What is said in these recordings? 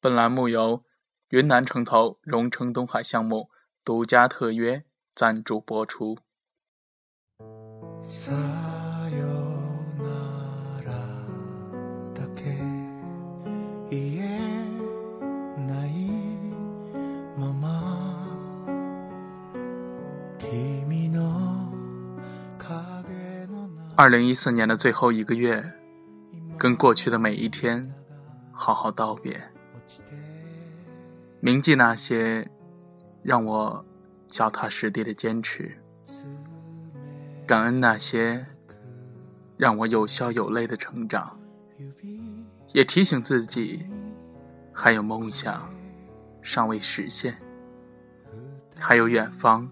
本栏目由云南城投荣成东海项目独家特约赞助播出。二零一四年的最后一个月，跟过去的每一天好好道别，铭记那些让我脚踏实地的坚持，感恩那些让我有笑有泪的成长，也提醒自己还有梦想尚未实现，还有远方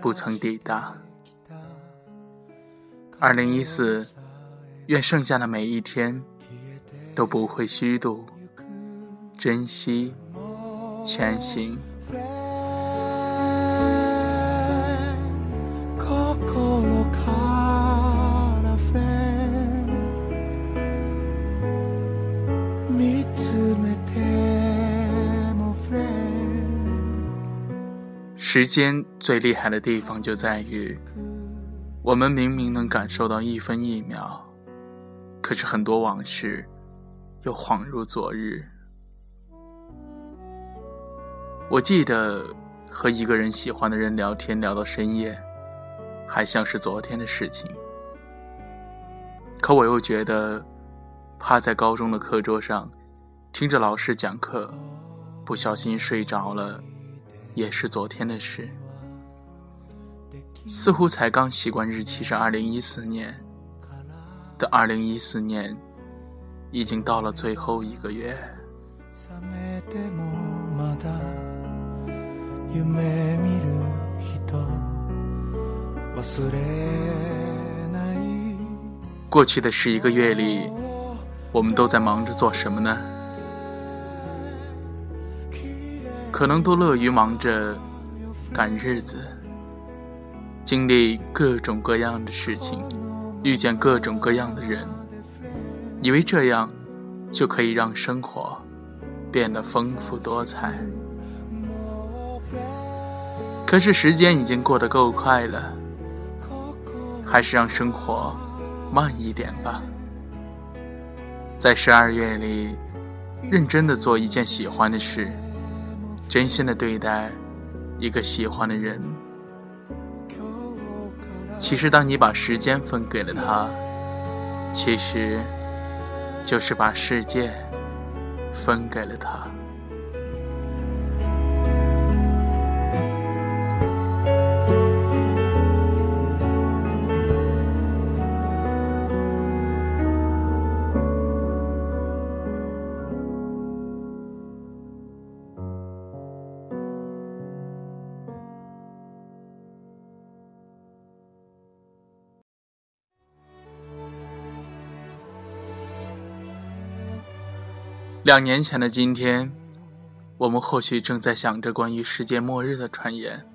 不曾抵达。二零一四，愿剩下的每一天都不会虚度，珍惜前行。时间最厉害的地方就在于。我们明明能感受到一分一秒，可是很多往事又恍如昨日。我记得和一个人喜欢的人聊天聊到深夜，还像是昨天的事情。可我又觉得，趴在高中的课桌上，听着老师讲课，不小心睡着了，也是昨天的事。似乎才刚习惯日期是二零一四年的二零一四年，已经到了最后一个月。过去的十一个月里，我们都在忙着做什么呢？可能都乐于忙着赶日子。经历各种各样的事情，遇见各种各样的人，以为这样就可以让生活变得丰富多彩。可是时间已经过得够快了，还是让生活慢一点吧。在十二月里，认真的做一件喜欢的事，真心的对待一个喜欢的人。其实，当你把时间分给了他，其实就是把世界分给了他。两年前的今天，我们或许正在想着关于世界末日的传言。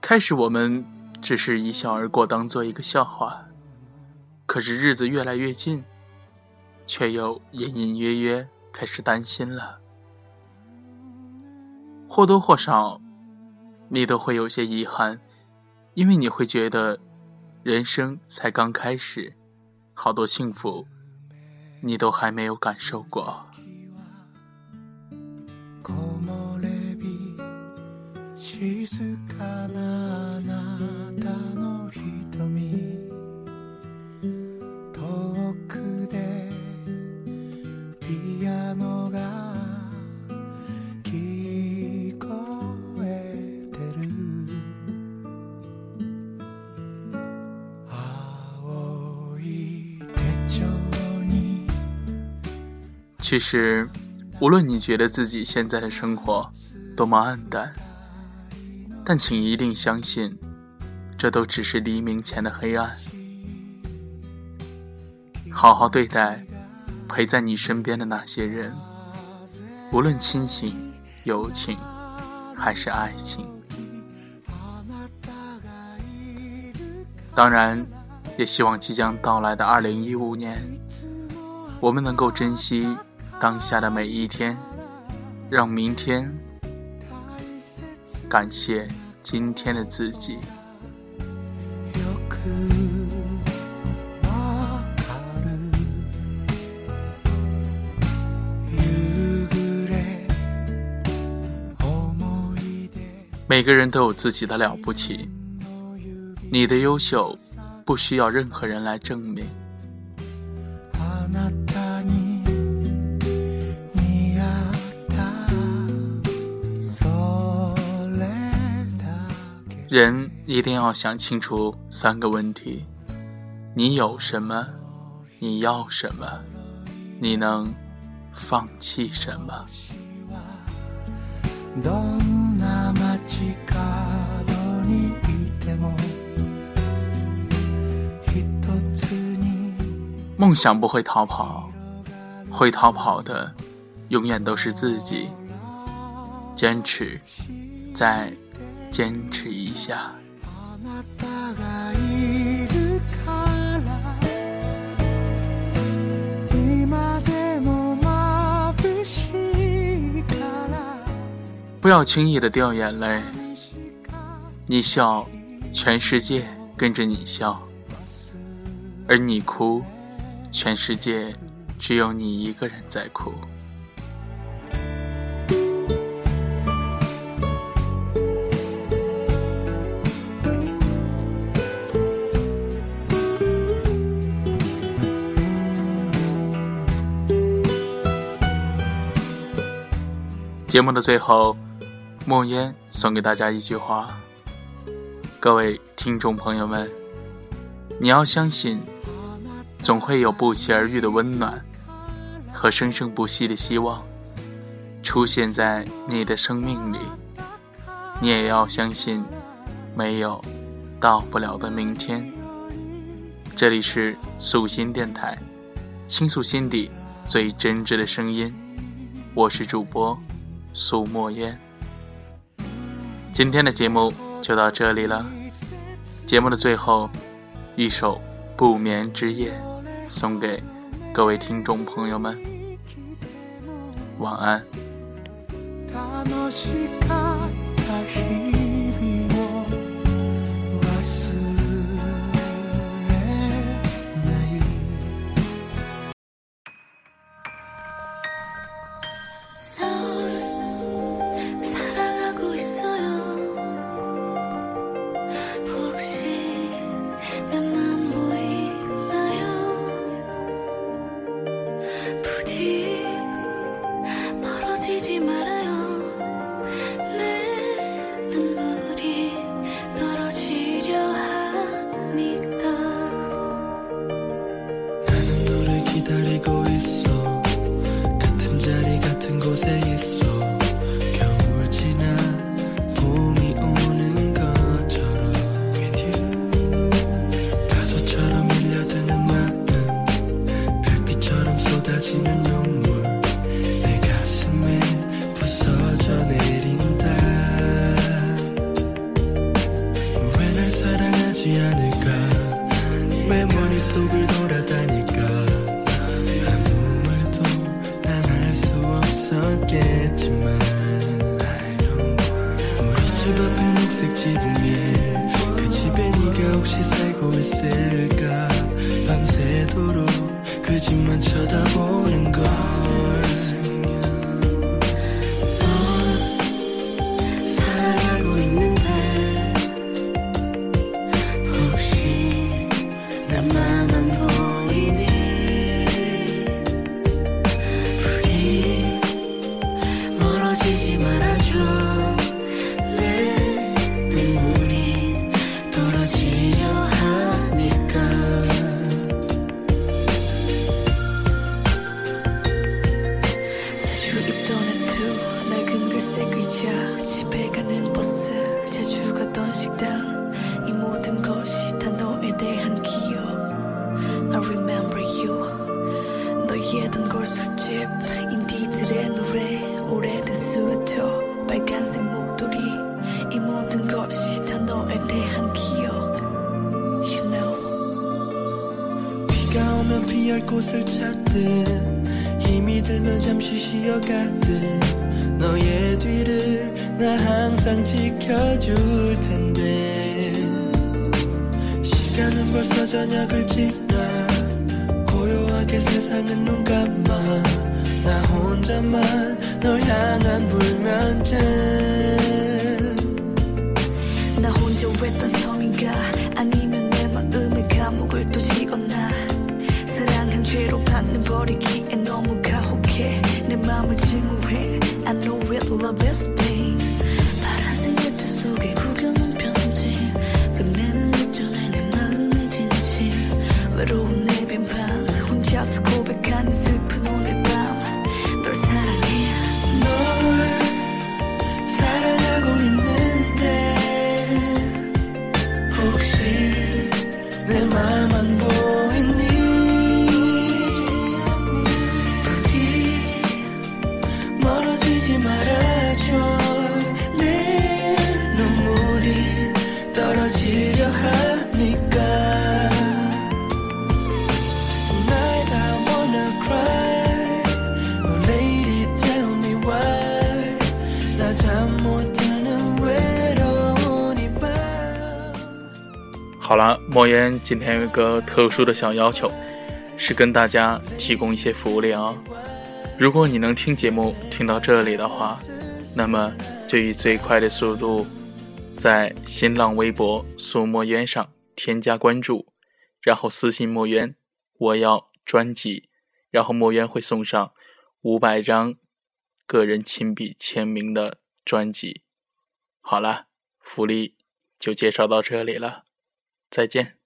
开始，我们只是一笑而过，当做一个笑话。可是日子越来越近，却又隐隐约约开始担心了。或多或少，你都会有些遗憾，因为你会觉得，人生才刚开始，好多幸福。你都还没有感受过。其实，无论你觉得自己现在的生活多么暗淡，但请一定相信，这都只是黎明前的黑暗。好好对待陪在你身边的那些人，无论亲情、友情还是爱情。当然，也希望即将到来的二零一五年，我们能够珍惜。当下的每一天，让明天感谢今天的自己。每个人都有自己的了不起，你的优秀不需要任何人来证明。人一定要想清楚三个问题：你有什么？你要什么？你能放弃什么？梦想不会逃跑，会逃跑的永远都是自己。坚持，再坚持一下。不要轻易的掉眼泪，你笑，全世界跟着你笑；而你哭，全世界只有你一个人在哭。节目的最后。莫烟送给大家一句话：各位听众朋友们，你要相信，总会有不期而遇的温暖和生生不息的希望出现在你的生命里。你也要相信，没有到不了的明天。这里是素心电台，倾诉心底最真挚的声音。我是主播苏墨烟。今天的节目就到这里了。节目的最后，一首《不眠之夜》送给各位听众朋友们，晚安。solitaire égoïste 그 집만 쳐다보는 걸 remember you. 너였던 걸 술집 인디들의 노래 오래된 스웨터 빨간색 목도리 이 모든 것이 다 너에 대한 기억. You know. 비가 오면 피할 곳을 찾듯 힘이 들면 잠시 쉬어가듯 너의 뒤를 나 항상 지켜줄 텐데. 시간은 벌써 저녁을 찍 하게 세상은 눈 감아. 나 혼자만 널 향한 불면증. 나 혼자 외딴 섬인가? 아니 莫言今天有一个特殊的小要求，是跟大家提供一些福利哦。如果你能听节目听到这里的话，那么就以最快的速度，在新浪微博苏墨渊上添加关注，然后私信墨渊我要专辑，然后墨渊会送上五百张个人亲笔签名的专辑。好了，福利就介绍到这里了。再见。